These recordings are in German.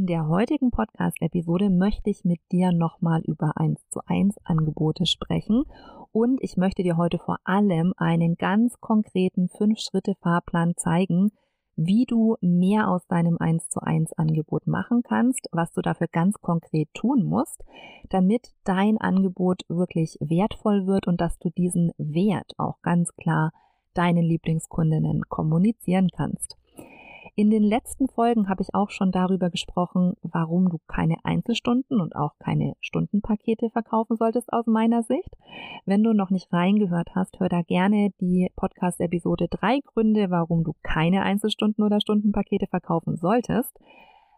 In der heutigen Podcast-Episode möchte ich mit dir nochmal über 1 zu 1 Angebote sprechen und ich möchte dir heute vor allem einen ganz konkreten 5-Schritte-Fahrplan zeigen, wie du mehr aus deinem 1 zu 1 Angebot machen kannst, was du dafür ganz konkret tun musst, damit dein Angebot wirklich wertvoll wird und dass du diesen Wert auch ganz klar deinen Lieblingskundinnen kommunizieren kannst. In den letzten Folgen habe ich auch schon darüber gesprochen, warum du keine Einzelstunden und auch keine Stundenpakete verkaufen solltest aus meiner Sicht. Wenn du noch nicht reingehört hast, hör da gerne die Podcast-Episode drei Gründe, warum du keine Einzelstunden oder Stundenpakete verkaufen solltest,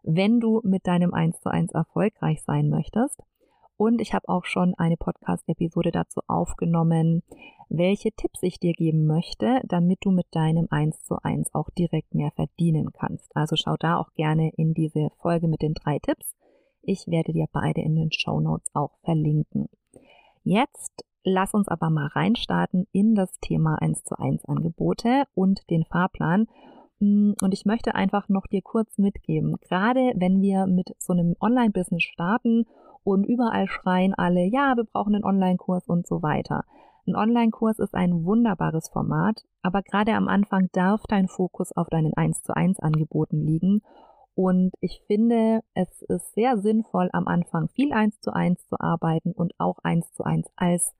wenn du mit deinem 1 zu 1 erfolgreich sein möchtest. Und ich habe auch schon eine Podcast-Episode dazu aufgenommen, welche Tipps ich dir geben möchte, damit du mit deinem 1 zu 1 auch direkt mehr verdienen kannst. Also schau da auch gerne in diese Folge mit den drei Tipps. Ich werde dir beide in den Show Notes auch verlinken. Jetzt lass uns aber mal reinstarten in das Thema 1 zu 1 Angebote und den Fahrplan. Und ich möchte einfach noch dir kurz mitgeben, gerade wenn wir mit so einem Online-Business starten und überall schreien alle, ja, wir brauchen einen Online-Kurs und so weiter. Ein Online-Kurs ist ein wunderbares Format, aber gerade am Anfang darf dein Fokus auf deinen 1 zu 1 Angeboten liegen. Und ich finde, es ist sehr sinnvoll, am Anfang viel 1 zu 1 zu arbeiten und auch 1 zu 1 als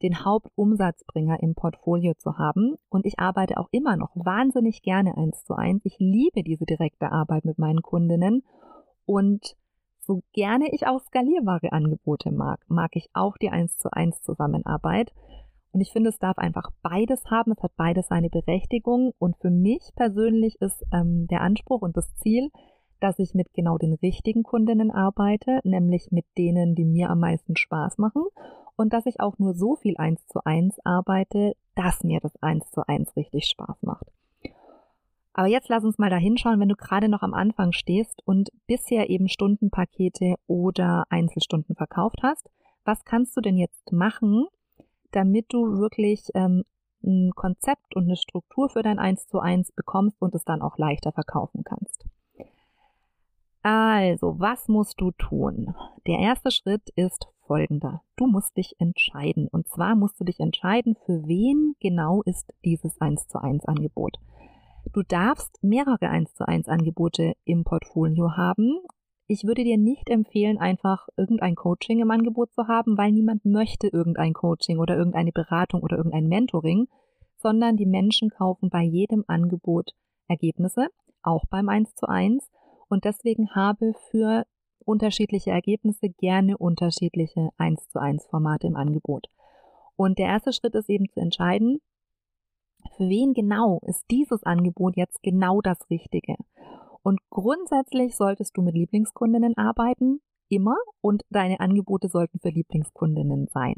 den Hauptumsatzbringer im Portfolio zu haben. Und ich arbeite auch immer noch wahnsinnig gerne 1 zu 1. Ich liebe diese direkte Arbeit mit meinen Kundinnen und so gerne ich auch skalierbare Angebote mag, mag ich auch die 1 zu 1 Zusammenarbeit. Und ich finde, es darf einfach beides haben. Es hat beides seine Berechtigung. Und für mich persönlich ist ähm, der Anspruch und das Ziel, dass ich mit genau den richtigen Kundinnen arbeite, nämlich mit denen, die mir am meisten Spaß machen. Und dass ich auch nur so viel 1 zu 1 arbeite, dass mir das 1 zu 1 richtig Spaß macht. Aber jetzt lass uns mal da hinschauen, wenn du gerade noch am Anfang stehst und bisher eben Stundenpakete oder Einzelstunden verkauft hast. Was kannst du denn jetzt machen, damit du wirklich ähm, ein Konzept und eine Struktur für dein 1 zu 1 bekommst und es dann auch leichter verkaufen kannst? Also, was musst du tun? Der erste Schritt ist folgender. Du musst dich entscheiden. Und zwar musst du dich entscheiden, für wen genau ist dieses 1 zu 1 Angebot. Du darfst mehrere 1 zu 1 Angebote im Portfolio haben. Ich würde dir nicht empfehlen, einfach irgendein Coaching im Angebot zu haben, weil niemand möchte irgendein Coaching oder irgendeine Beratung oder irgendein Mentoring, sondern die Menschen kaufen bei jedem Angebot Ergebnisse, auch beim 1 zu 1. Und deswegen habe für unterschiedliche Ergebnisse gerne unterschiedliche 1 zu 1 Formate im Angebot. Und der erste Schritt ist eben zu entscheiden, für wen genau ist dieses Angebot jetzt genau das Richtige? Und grundsätzlich solltest du mit Lieblingskundinnen arbeiten, immer, und deine Angebote sollten für Lieblingskundinnen sein.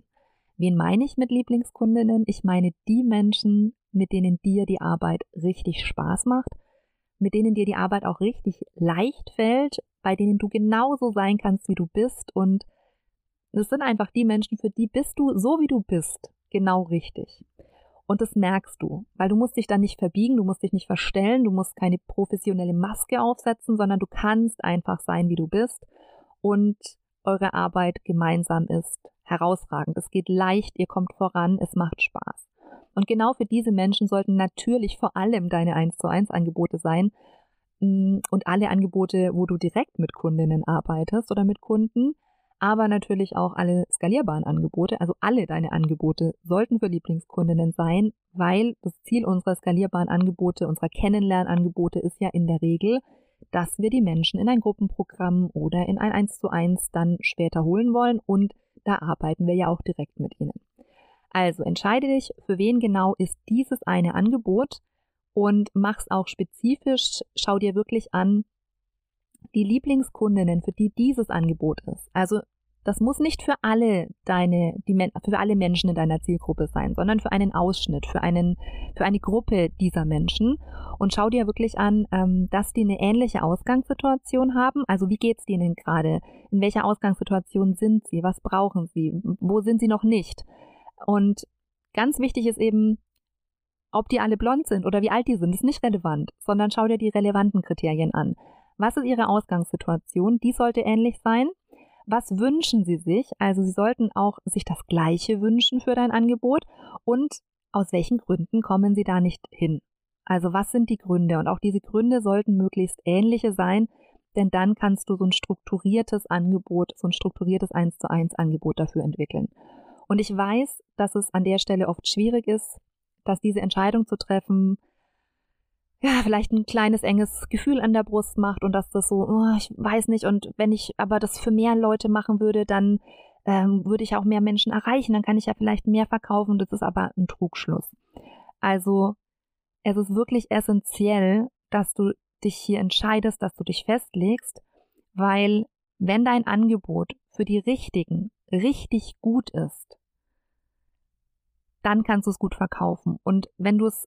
Wen meine ich mit Lieblingskundinnen? Ich meine die Menschen, mit denen dir die Arbeit richtig Spaß macht, mit denen dir die Arbeit auch richtig leicht fällt, bei denen du genauso sein kannst, wie du bist. Und es sind einfach die Menschen, für die bist du so, wie du bist, genau richtig. Und das merkst du, weil du musst dich dann nicht verbiegen, du musst dich nicht verstellen, du musst keine professionelle Maske aufsetzen, sondern du kannst einfach sein, wie du bist. Und eure Arbeit gemeinsam ist herausragend. Es geht leicht, ihr kommt voran, es macht Spaß. Und genau für diese Menschen sollten natürlich vor allem deine 1 zu 1 Angebote sein mm, und alle Angebote, wo du direkt mit Kundinnen arbeitest oder mit Kunden, aber natürlich auch alle skalierbaren Angebote. Also alle deine Angebote sollten für Lieblingskundinnen sein, weil das Ziel unserer skalierbaren Angebote, unserer Kennenlernangebote ist ja in der Regel, dass wir die Menschen in ein Gruppenprogramm oder in ein 1 zu 1 dann später holen wollen und da arbeiten wir ja auch direkt mit ihnen. Also entscheide dich, für wen genau ist dieses eine Angebot und mach's auch spezifisch. Schau dir wirklich an, die Lieblingskundinnen, für die dieses Angebot ist. Also das muss nicht für alle deine, die, für alle Menschen in deiner Zielgruppe sein, sondern für einen Ausschnitt, für einen, für eine Gruppe dieser Menschen. Und schau dir wirklich an, ähm, dass die eine ähnliche Ausgangssituation haben. Also wie geht's denen gerade? In welcher Ausgangssituation sind sie? Was brauchen sie? Wo sind sie noch nicht? Und ganz wichtig ist eben, ob die alle blond sind oder wie alt die sind, ist nicht relevant, sondern schau dir die relevanten Kriterien an. Was ist ihre Ausgangssituation? Die sollte ähnlich sein. Was wünschen sie sich? Also sie sollten auch sich das Gleiche wünschen für dein Angebot und aus welchen Gründen kommen sie da nicht hin? Also was sind die Gründe? Und auch diese Gründe sollten möglichst ähnliche sein, denn dann kannst du so ein strukturiertes Angebot, so ein strukturiertes 1 zu 1 Angebot dafür entwickeln. Und ich weiß, dass es an der Stelle oft schwierig ist, dass diese Entscheidung zu treffen, ja, vielleicht ein kleines enges Gefühl an der Brust macht und dass das so, oh, ich weiß nicht, und wenn ich aber das für mehr Leute machen würde, dann ähm, würde ich auch mehr Menschen erreichen, dann kann ich ja vielleicht mehr verkaufen, das ist aber ein Trugschluss. Also es ist wirklich essentiell, dass du dich hier entscheidest, dass du dich festlegst, weil wenn dein Angebot für die Richtigen richtig gut ist, dann kannst du es gut verkaufen. Und wenn du es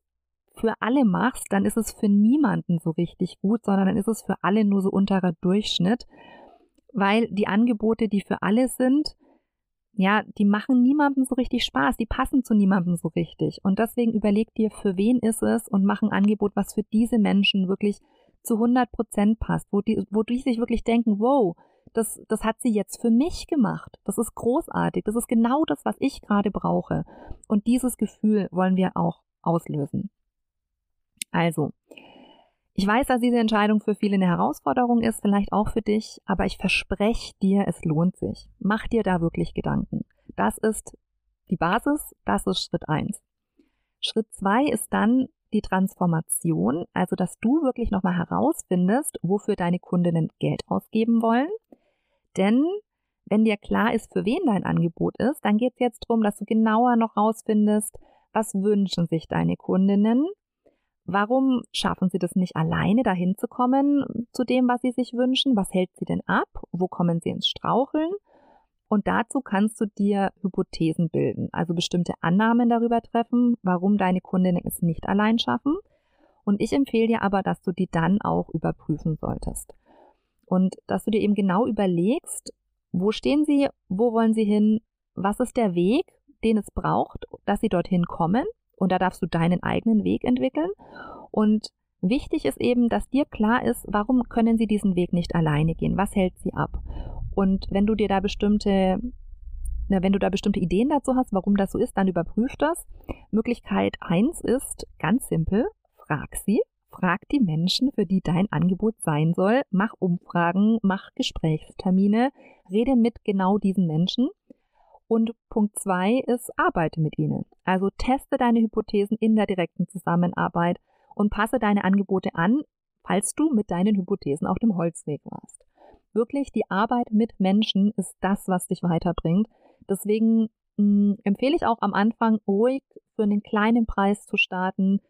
für alle machst, dann ist es für niemanden so richtig gut, sondern dann ist es für alle nur so unterer Durchschnitt, weil die Angebote, die für alle sind, ja, die machen niemandem so richtig Spaß, die passen zu niemandem so richtig. Und deswegen überleg dir, für wen ist es und mach ein Angebot, was für diese Menschen wirklich zu 100 Prozent passt, wo die, wo die sich wirklich denken, wow, das, das hat sie jetzt für mich gemacht. Das ist großartig. Das ist genau das, was ich gerade brauche. Und dieses Gefühl wollen wir auch auslösen. Also, ich weiß, dass diese Entscheidung für viele eine Herausforderung ist, vielleicht auch für dich, aber ich verspreche dir, es lohnt sich. Mach dir da wirklich Gedanken. Das ist die Basis, das ist Schritt eins. Schritt zwei ist dann die Transformation, also dass du wirklich nochmal herausfindest, wofür deine Kundinnen Geld ausgeben wollen. Denn wenn dir klar ist, für wen dein Angebot ist, dann geht es jetzt darum, dass du genauer noch rausfindest, was wünschen sich deine Kundinnen Warum schaffen sie das nicht alleine, dahin zu kommen zu dem, was sie sich wünschen? Was hält sie denn ab? Wo kommen sie ins Straucheln? Und dazu kannst du dir Hypothesen bilden, also bestimmte Annahmen darüber treffen, warum deine Kundinnen es nicht allein schaffen. Und ich empfehle dir aber, dass du die dann auch überprüfen solltest. Und dass du dir eben genau überlegst, wo stehen sie, wo wollen sie hin, was ist der Weg, den es braucht, dass sie dorthin kommen und da darfst du deinen eigenen Weg entwickeln. Und wichtig ist eben, dass dir klar ist, warum können sie diesen Weg nicht alleine gehen? Was hält sie ab? Und wenn du dir da bestimmte na, wenn du da bestimmte Ideen dazu hast, warum das so ist, dann überprüf das. Möglichkeit 1 ist ganz simpel, frag sie, frag die Menschen, für die dein Angebot sein soll, mach Umfragen, mach Gesprächstermine, rede mit genau diesen Menschen und Punkt zwei ist, arbeite mit ihnen. Also teste deine Hypothesen in der direkten Zusammenarbeit und passe deine Angebote an, falls du mit deinen Hypothesen auf dem Holzweg warst. Wirklich, die Arbeit mit Menschen ist das, was dich weiterbringt. Deswegen mh, hm, empfehle ich auch am Anfang ruhig für einen kleinen Preis zu starten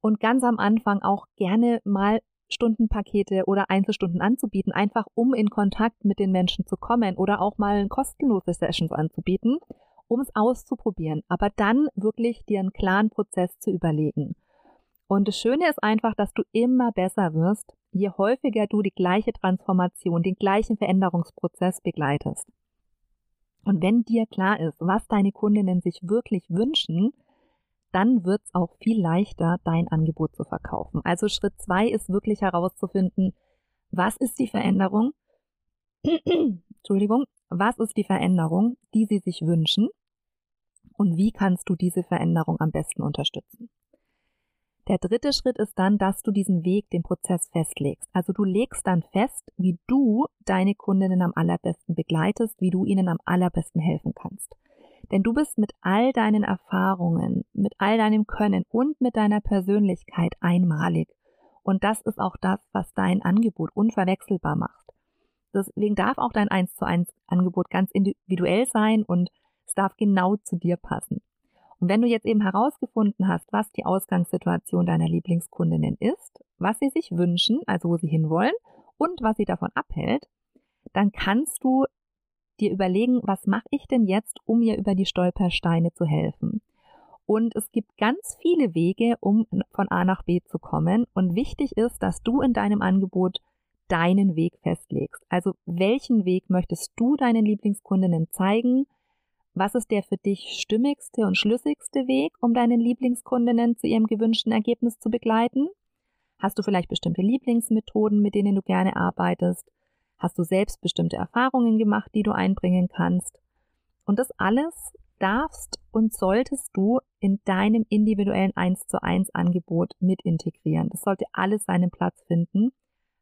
und ganz am Anfang auch gerne mal Stundenpakete oder Einzelstunden anzubieten, einfach um in Kontakt mit den Menschen zu kommen oder auch mal kostenlose Sessions anzubieten, um es auszuprobieren, aber dann wirklich dir einen klaren Prozess zu überlegen. Und das Schöne ist einfach, dass du immer besser wirst, je häufiger du die gleiche Transformation, den gleichen Veränderungsprozess begleitest. Und wenn dir klar ist, was deine Kundinnen sich wirklich wünschen, dann wird es auch viel leichter, dein Angebot zu verkaufen. Also Schritt zwei ist wirklich herauszufinden, was ist die Veränderung? Entschuldigung, was ist die Veränderung, die sie sich wünschen? Und wie kannst du diese Veränderung am besten unterstützen? Der dritte Schritt ist dann, dass du diesen Weg, den Prozess festlegst. Also du legst dann fest, wie du deine Kundinnen am allerbesten begleitest, wie du ihnen am allerbesten helfen kannst. Denn du bist mit all deinen Erfahrungen, mit all deinem Können und mit deiner Persönlichkeit einmalig. Und das ist auch das, was dein Angebot unverwechselbar macht. Deswegen darf auch dein 1 zu 1 Angebot ganz individuell sein und es darf genau zu dir passen. Und wenn du jetzt eben herausgefunden hast, was die Ausgangssituation deiner Lieblingskundinnen ist, was sie sich wünschen, also wo sie hinwollen und was sie davon abhält, dann kannst du dir überlegen, was mache ich denn jetzt, um ihr über die Stolpersteine zu helfen. Und es gibt ganz viele Wege, um von A nach B zu kommen. Und wichtig ist, dass du in deinem Angebot deinen Weg festlegst. Also welchen Weg möchtest du deinen Lieblingskundinnen zeigen? Was ist der für dich stimmigste und schlüssigste Weg, um deinen Lieblingskundinnen zu ihrem gewünschten Ergebnis zu begleiten? Hast du vielleicht bestimmte Lieblingsmethoden, mit denen du gerne arbeitest? Hast du selbst bestimmte Erfahrungen gemacht, die du einbringen kannst? Und das alles darfst und solltest du in deinem individuellen 1 zu 1 Angebot mit integrieren. Das sollte alles seinen Platz finden,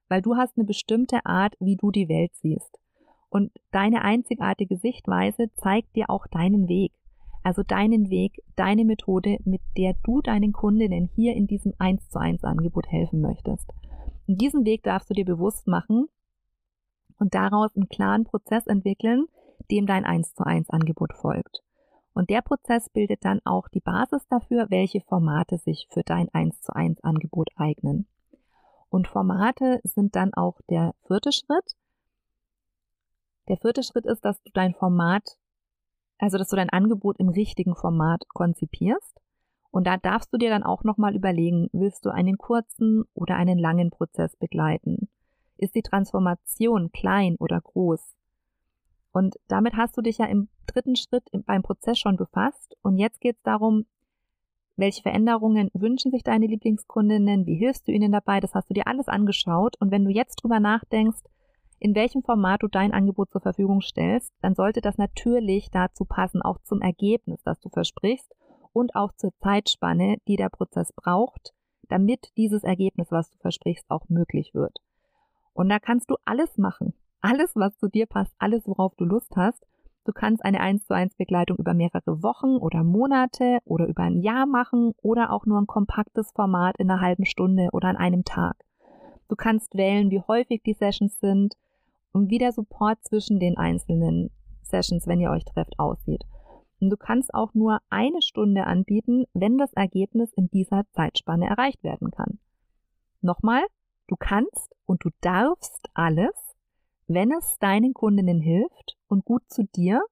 weil du hast eine bestimmte Art, wie du die Welt siehst. Und deine einzigartige Sichtweise zeigt dir auch deinen Weg. Also deinen Weg, deine Methode, mit der du deinen Kundinnen hier in diesem 1 zu 1 Angebot helfen möchtest. Und diesen Weg darfst du dir bewusst machen und daraus einen klaren Prozess entwickeln, dem dein 1 zu 1 Angebot folgt. Und der Prozess bildet dann auch die Basis dafür, welche Formate sich für dein 1 zu 1 Angebot eignen. Und Formate sind dann auch der vierte Schritt. Der vierte Schritt ist, dass du dein Format, also dass du dein Angebot im richtigen Format konzipierst. Und da darfst du dir dann auch nochmal überlegen, willst du einen kurzen oder einen langen Prozess begleiten? Ist die Transformation klein oder groß? Und damit hast du dich ja im dritten Schritt beim Prozess schon befasst. Und jetzt geht es darum, welche Veränderungen wünschen sich deine Lieblingskundinnen? Wie hilfst du ihnen dabei? Das hast du dir alles angeschaut. Und wenn du jetzt drüber nachdenkst, in welchem Format du dein Angebot zur Verfügung stellst, dann sollte das natürlich dazu passen, auch zum Ergebnis, das du versprichst und auch zur Zeitspanne, die der Prozess braucht, damit dieses Ergebnis, was du versprichst, auch möglich wird. Und da kannst du alles machen. Alles, was zu dir passt, alles, worauf du Lust hast. Du kannst eine 1 zu 1 Begleitung über mehrere Wochen oder Monate oder über ein Jahr machen oder auch nur ein kompaktes Format in einer halben Stunde oder an einem Tag. Du kannst wählen, wie häufig die Sessions sind und wie der Support zwischen den einzelnen Sessions, wenn ihr euch trefft, aussieht. Und du kannst auch nur eine Stunde anbieten, wenn das Ergebnis in dieser Zeitspanne erreicht werden kann. Nochmal, Du kannst und du darfst alles, wenn es deinen Kundinnen hilft und gut zu dir,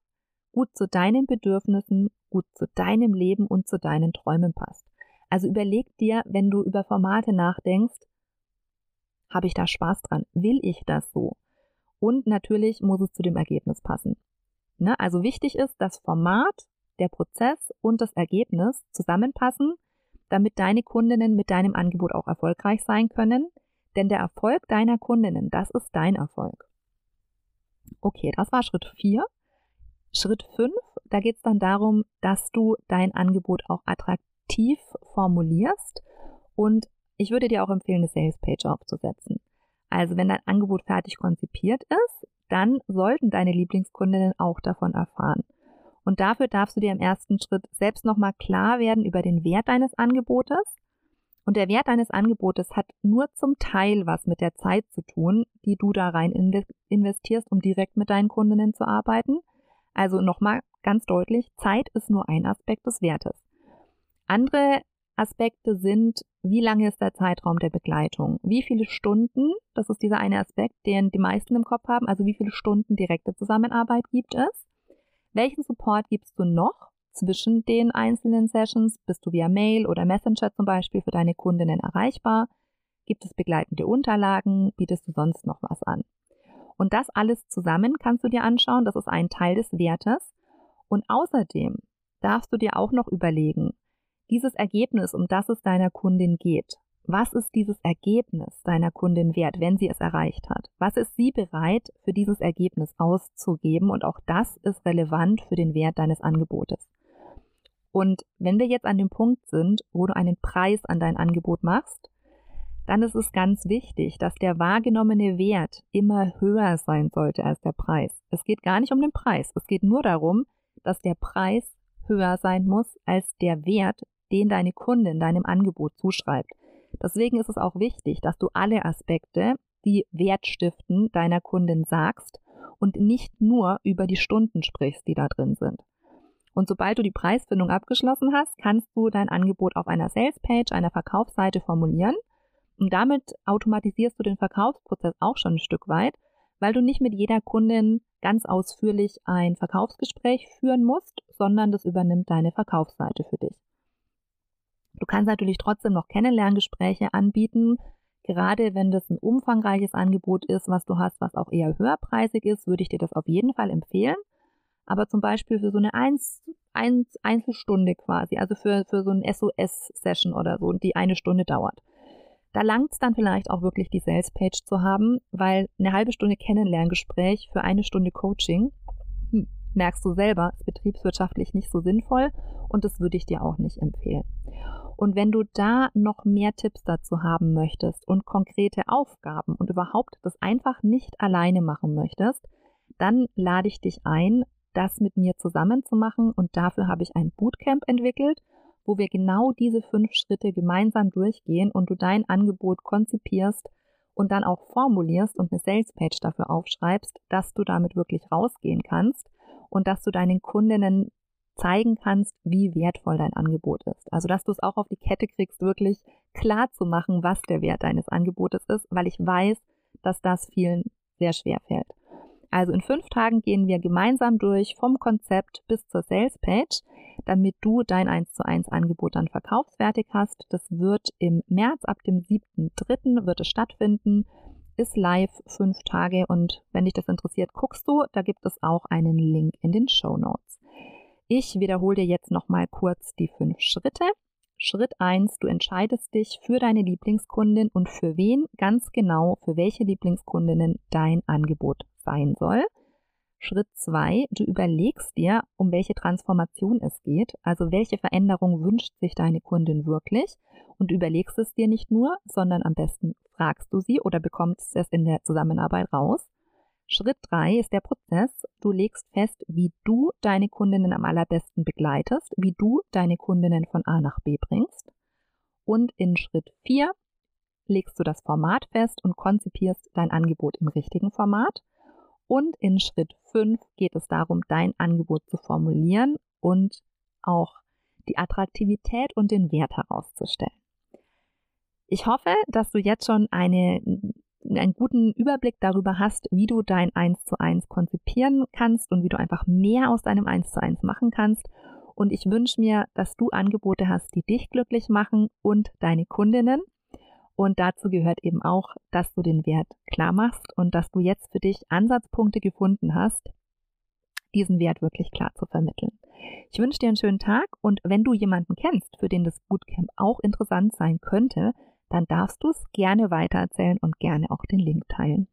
gut zu deinen Bedürfnissen, gut zu deinem Leben und zu deinen Träumen passt. Also überleg dir, wenn du über Formate nachdenkst, habe ich da Spaß dran? Will ich das so? Und natürlich muss es zu dem Ergebnis passen. Ne? Also wichtig ist, das Format, der Prozess und das Ergebnis zusammenpassen, damit deine Kundinnen mit deinem Angebot auch erfolgreich sein können, denn der Erfolg deiner Kundinnen, das ist dein Erfolg. Okay, das war Schritt 4. Schritt 5, da geht es dann darum, dass du dein Angebot auch attraktiv formulierst und ich würde dir auch empfehlen, eine Sales Page aufzusetzen. Also wenn dein Angebot fertig konzipiert ist, dann sollten deine Lieblingskundinnen auch davon erfahren. Und dafür darfst du dir im ersten Schritt selbst nochmal klar werden über den Wert deines Angebotes und der Wert deines Angebotes hat nur zum Teil was mit der Zeit zu tun, die du da rein investierst, um direkt mit deinen Kundinnen zu arbeiten. Also nochmal ganz deutlich, Zeit ist nur ein Aspekt des Wertes. Andere Aspekte sind, wie lange ist der Zeitraum der Begleitung? Wie viele Stunden, das ist dieser eine Aspekt, den die meisten im Kopf haben, also wie viele Stunden direkte Zusammenarbeit gibt es? Welchen Support gibst du noch? Zwischen den einzelnen Sessions? Bist du via Mail oder Messenger zum Beispiel für deine Kundinnen erreichbar? Gibt es begleitende Unterlagen? Bietest du sonst noch was an? Und das alles zusammen kannst du dir anschauen. Das ist ein Teil des Wertes. Und außerdem darfst du dir auch noch überlegen, dieses Ergebnis, um das es deiner Kundin geht, was ist dieses Ergebnis deiner Kundin wert, wenn sie es erreicht hat? Was ist sie bereit, für dieses Ergebnis auszugeben? Und auch das ist relevant für den Wert deines Angebotes. Und wenn wir jetzt an dem Punkt sind, wo du einen Preis an dein Angebot machst, dann ist es ganz wichtig, dass der wahrgenommene Wert immer höher sein sollte als der Preis. Es geht gar nicht um den Preis. Es geht nur darum, dass der Preis höher sein muss als der Wert, den deine Kundin deinem Angebot zuschreibt. Deswegen ist es auch wichtig, dass du alle Aspekte, die Wert stiften, deiner Kundin sagst und nicht nur über die Stunden sprichst, die da drin sind. Und sobald du die Preisfindung abgeschlossen hast, kannst du dein Angebot auf einer Salespage, einer Verkaufsseite formulieren. Und damit automatisierst du den Verkaufsprozess auch schon ein Stück weit, weil du nicht mit jeder Kundin ganz ausführlich ein Verkaufsgespräch führen musst, sondern das übernimmt deine Verkaufsseite für dich. Du kannst natürlich trotzdem noch Kennenlerngespräche anbieten. Gerade wenn das ein umfangreiches Angebot ist, was du hast, was auch eher höherpreisig ist, würde ich dir das auf jeden Fall empfehlen. Aber zum Beispiel für so eine Eins, Eins, Einzelstunde quasi, also für, für so eine SOS-Session oder so, die eine Stunde dauert. Da langt es dann vielleicht auch wirklich die Sales-Page zu haben, weil eine halbe Stunde Kennenlerngespräch für eine Stunde Coaching, hm, merkst du selber, ist betriebswirtschaftlich nicht so sinnvoll und das würde ich dir auch nicht empfehlen. Und wenn du da noch mehr Tipps dazu haben möchtest und konkrete Aufgaben und überhaupt das einfach nicht alleine machen möchtest, dann lade ich dich ein, das mit mir zusammen zu machen und dafür habe ich ein Bootcamp entwickelt, wo wir genau diese fünf Schritte gemeinsam durchgehen und du dein Angebot konzipierst und dann auch formulierst und eine Salespage dafür aufschreibst, dass du damit wirklich rausgehen kannst und dass du deinen Kundinnen zeigen kannst, wie wertvoll dein Angebot ist. Also, dass du es auch auf die Kette kriegst, wirklich klar zu machen, was der Wert deines Angebotes ist, weil ich weiß, dass das vielen sehr schwer fällt. Also in fünf Tagen gehen wir gemeinsam durch vom Konzept bis zur Salespage, damit du dein 1 zu 1 Angebot dann verkaufsfertig hast. Das wird im März ab dem 7.3. wird es stattfinden, ist live fünf Tage und wenn dich das interessiert, guckst du, da gibt es auch einen Link in den Show Notes. Ich wiederhole dir jetzt nochmal kurz die fünf Schritte. Schritt 1, du entscheidest dich für deine Lieblingskundin und für wen ganz genau, für welche Lieblingskundinnen dein Angebot sein soll. Schritt 2, du überlegst dir, um welche Transformation es geht, also welche Veränderung wünscht sich deine Kundin wirklich und überlegst es dir nicht nur, sondern am besten fragst du sie oder bekommst es in der Zusammenarbeit raus. Schritt drei ist der Prozess. Du legst fest, wie du deine Kundinnen am allerbesten begleitest, wie du deine Kundinnen von A nach B bringst. Und in Schritt vier legst du das Format fest und konzipierst dein Angebot im richtigen Format. Und in Schritt fünf geht es darum, dein Angebot zu formulieren und auch die Attraktivität und den Wert herauszustellen. Ich hoffe, dass du jetzt schon eine einen guten Überblick darüber hast, wie du dein 1 zu 1 konzipieren kannst und wie du einfach mehr aus deinem 1 zu 1 machen kannst. Und ich wünsche mir, dass du Angebote hast, die dich glücklich machen und deine Kundinnen. Und dazu gehört eben auch, dass du den Wert klar machst und dass du jetzt für dich Ansatzpunkte gefunden hast, diesen Wert wirklich klar zu vermitteln. Ich wünsche dir einen schönen Tag und wenn du jemanden kennst, für den das Bootcamp auch interessant sein könnte, dann darfst du es gerne weitererzählen und gerne auch den Link teilen.